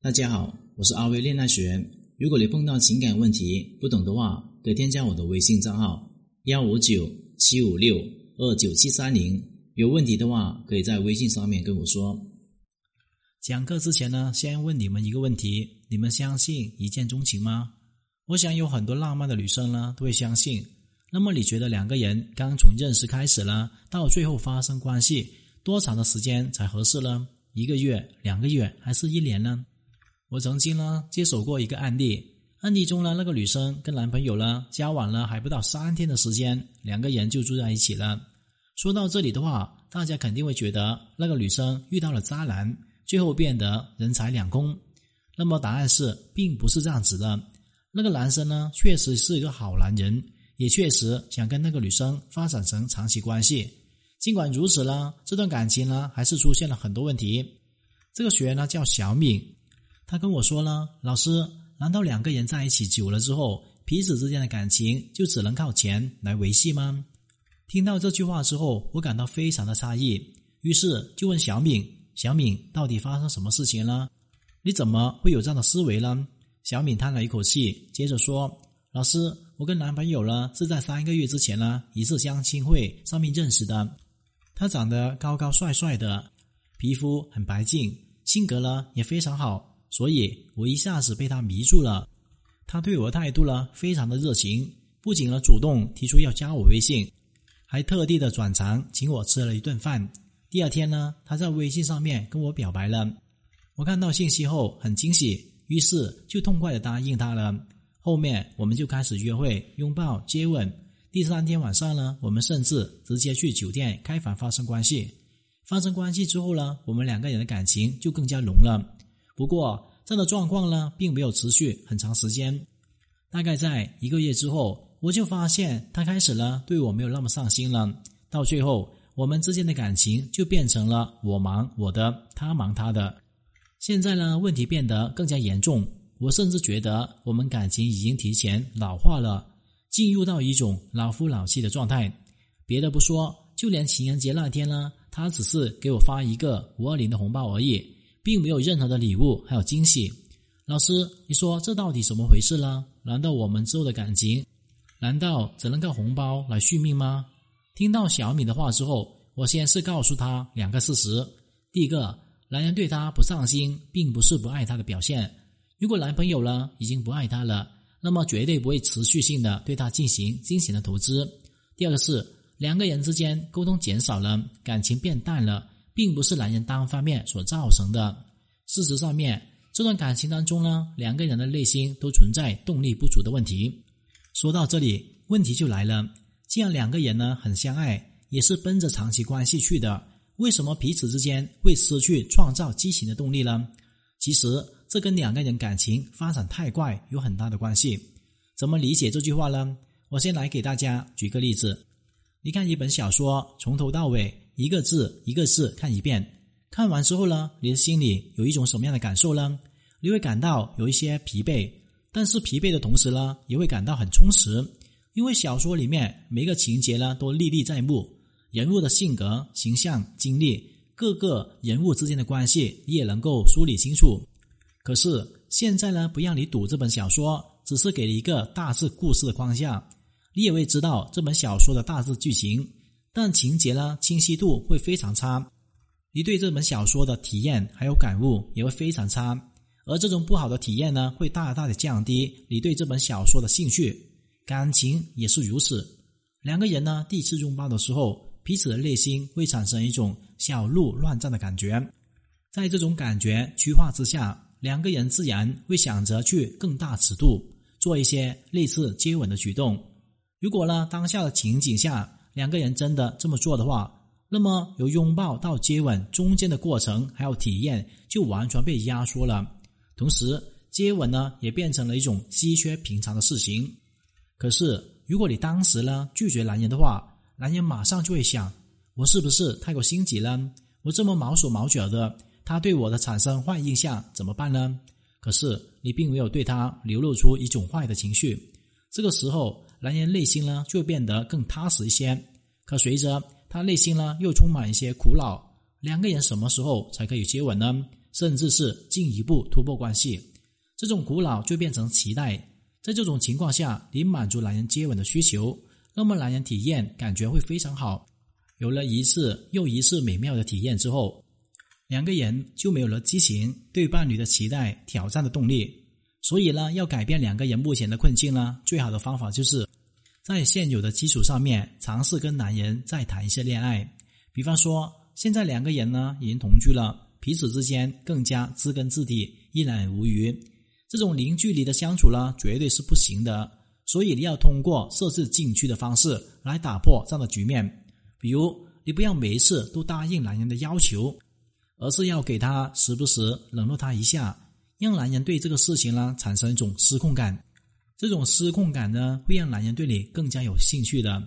大家好，我是阿威恋爱学。如果你碰到情感问题不懂的话，可以添加我的微信账号幺五九七五六二九七三零。有问题的话，可以在微信上面跟我说。讲课之前呢，先问你们一个问题：你们相信一见钟情吗？我想有很多浪漫的女生呢都会相信。那么你觉得两个人刚从认识开始呢，到最后发生关系，多长的时间才合适呢？一个月、两个月还是一年呢？我曾经呢接手过一个案例，案例中呢那个女生跟男朋友呢交往了还不到三天的时间，两个人就住在一起了。说到这里的话，大家肯定会觉得那个女生遇到了渣男，最后变得人财两空。那么答案是，并不是这样子的。那个男生呢确实是一个好男人，也确实想跟那个女生发展成长期关系。尽管如此呢，这段感情呢还是出现了很多问题。这个学员呢叫小敏。他跟我说了：“老师，难道两个人在一起久了之后，彼此之间的感情就只能靠钱来维系吗？”听到这句话之后，我感到非常的诧异，于是就问小敏：“小敏，到底发生什么事情了？你怎么会有这样的思维呢？”小敏叹了一口气，接着说：“老师，我跟男朋友呢是在三个月之前呢一次相亲会上面认识的，他长得高高帅帅的，皮肤很白净，性格呢也非常好。”所以我一下子被他迷住了，他对我的态度呢非常的热情，不仅呢主动提出要加我微信，还特地的转场请我吃了一顿饭。第二天呢，他在微信上面跟我表白了，我看到信息后很惊喜，于是就痛快的答应他了。后面我们就开始约会、拥抱、接吻。第三天晚上呢，我们甚至直接去酒店开房发生关系。发生关系之后呢，我们两个人的感情就更加浓了。不过，这样的状况呢，并没有持续很长时间。大概在一个月之后，我就发现他开始了对我没有那么上心了。到最后，我们之间的感情就变成了我忙我的，他忙他的。现在呢，问题变得更加严重。我甚至觉得我们感情已经提前老化了，进入到一种老夫老妻的状态。别的不说，就连情人节那天呢，他只是给我发一个五二零的红包而已。并没有任何的礼物，还有惊喜。老师，你说这到底怎么回事呢？难道我们之后的感情，难道只能靠红包来续命吗？听到小米的话之后，我先是告诉他两个事实：第一个，男人对她不上心，并不是不爱她的表现。如果男朋友呢已经不爱她了，那么绝对不会持续性的对她进行金钱的投资。第二个是两个人之间沟通减少了，感情变淡了。并不是男人单方面所造成的。事实上面，这段感情当中呢，两个人的内心都存在动力不足的问题。说到这里，问题就来了：既然两个人呢很相爱，也是奔着长期关系去的，为什么彼此之间会失去创造激情的动力呢？其实，这跟两个人感情发展太快有很大的关系。怎么理解这句话呢？我先来给大家举个例子：你看一本小说，从头到尾。一个字一个字看一遍，看完之后呢，你的心里有一种什么样的感受呢？你会感到有一些疲惫，但是疲惫的同时呢，也会感到很充实，因为小说里面每个情节呢都历历在目，人物的性格、形象、经历，各个人物之间的关系你也能够梳理清楚。可是现在呢，不让你读这本小说，只是给了一个大致故事的框架，你也会知道这本小说的大致剧情。但情节呢，清晰度会非常差，你对这本小说的体验还有感悟也会非常差，而这种不好的体验呢，会大大的降低你对这本小说的兴趣。感情也是如此，两个人呢第一次拥抱的时候，彼此的内心会产生一种小鹿乱撞的感觉，在这种感觉驱化之下，两个人自然会想着去更大尺度做一些类似接吻的举动。如果呢当下的情景下，两个人真的这么做的话，那么由拥抱到接吻中间的过程还有体验就完全被压缩了。同时，接吻呢也变成了一种稀缺平常的事情。可是，如果你当时呢拒绝男人的话，男人马上就会想：我是不是太过心急了？我这么毛手毛脚的，他对我的产生坏印象怎么办呢？可是你并没有对他流露出一种坏的情绪。这个时候。男人内心呢就变得更踏实一些，可随着他内心呢又充满一些苦恼，两个人什么时候才可以接吻呢？甚至是进一步突破关系。这种苦恼就变成期待。在这种情况下，你满足男人接吻的需求，那么男人体验感觉会非常好。有了一次又一次美妙的体验之后，两个人就没有了激情、对伴侣的期待、挑战的动力。所以呢，要改变两个人目前的困境呢，最好的方法就是在现有的基础上面尝试跟男人再谈一些恋爱。比方说，现在两个人呢已经同居了，彼此之间更加知根知底、一览无余。这种零距离的相处呢，绝对是不行的。所以你要通过设置禁区的方式来打破这样的局面。比如，你不要每一次都答应男人的要求。而是要给他时不时冷落他一下，让男人对这个事情呢产生一种失控感。这种失控感呢，会让男人对你更加有兴趣的。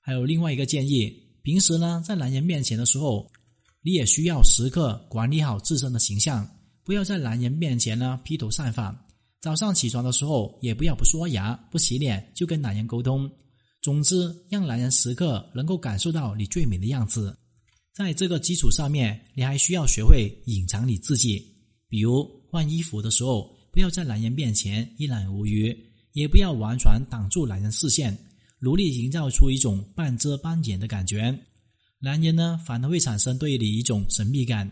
还有另外一个建议，平时呢在男人面前的时候，你也需要时刻管理好自身的形象，不要在男人面前呢披头散发。早上起床的时候，也不要不刷牙、不洗脸就跟男人沟通。总之，让男人时刻能够感受到你最美的样子。在这个基础上面，你还需要学会隐藏你自己。比如换衣服的时候，不要在男人面前一览无余，也不要完全挡住男人视线，努力营造出一种半遮半掩的感觉。男人呢，反而会产生对你一种神秘感。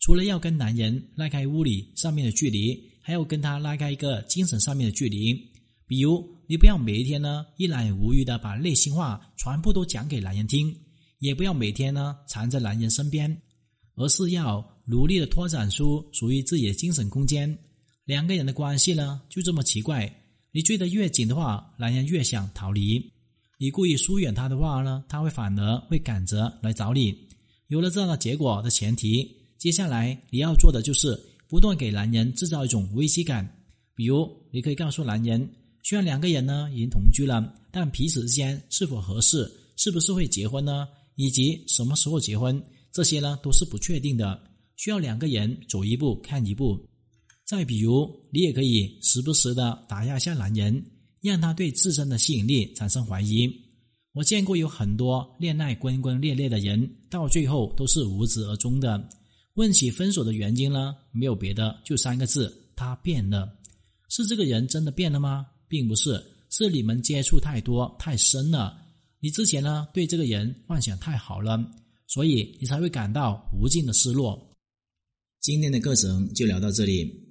除了要跟男人拉开物理上面的距离，还要跟他拉开一个精神上面的距离。比如，你不要每一天呢一览无余的把内心话全部都讲给男人听。也不要每天呢缠在男人身边，而是要努力的拓展出属于自己的精神空间。两个人的关系呢就这么奇怪，你追得越紧的话，男人越想逃离；你故意疏远他的话呢，他会反而会赶着来找你。有了这样的结果的前提，接下来你要做的就是不断给男人制造一种危机感。比如，你可以告诉男人，虽然两个人呢已经同居了，但彼此之间是否合适，是不是会结婚呢？以及什么时候结婚，这些呢都是不确定的，需要两个人走一步看一步。再比如，你也可以时不时的打压一下男人，让他对自身的吸引力产生怀疑。我见过有很多恋爱轰轰烈烈的人，到最后都是无疾而终的。问起分手的原因呢，没有别的，就三个字：他变了。是这个人真的变了吗？并不是，是你们接触太多太深了。你之前呢对这个人幻想太好了，所以你才会感到无尽的失落。今天的课程就聊到这里。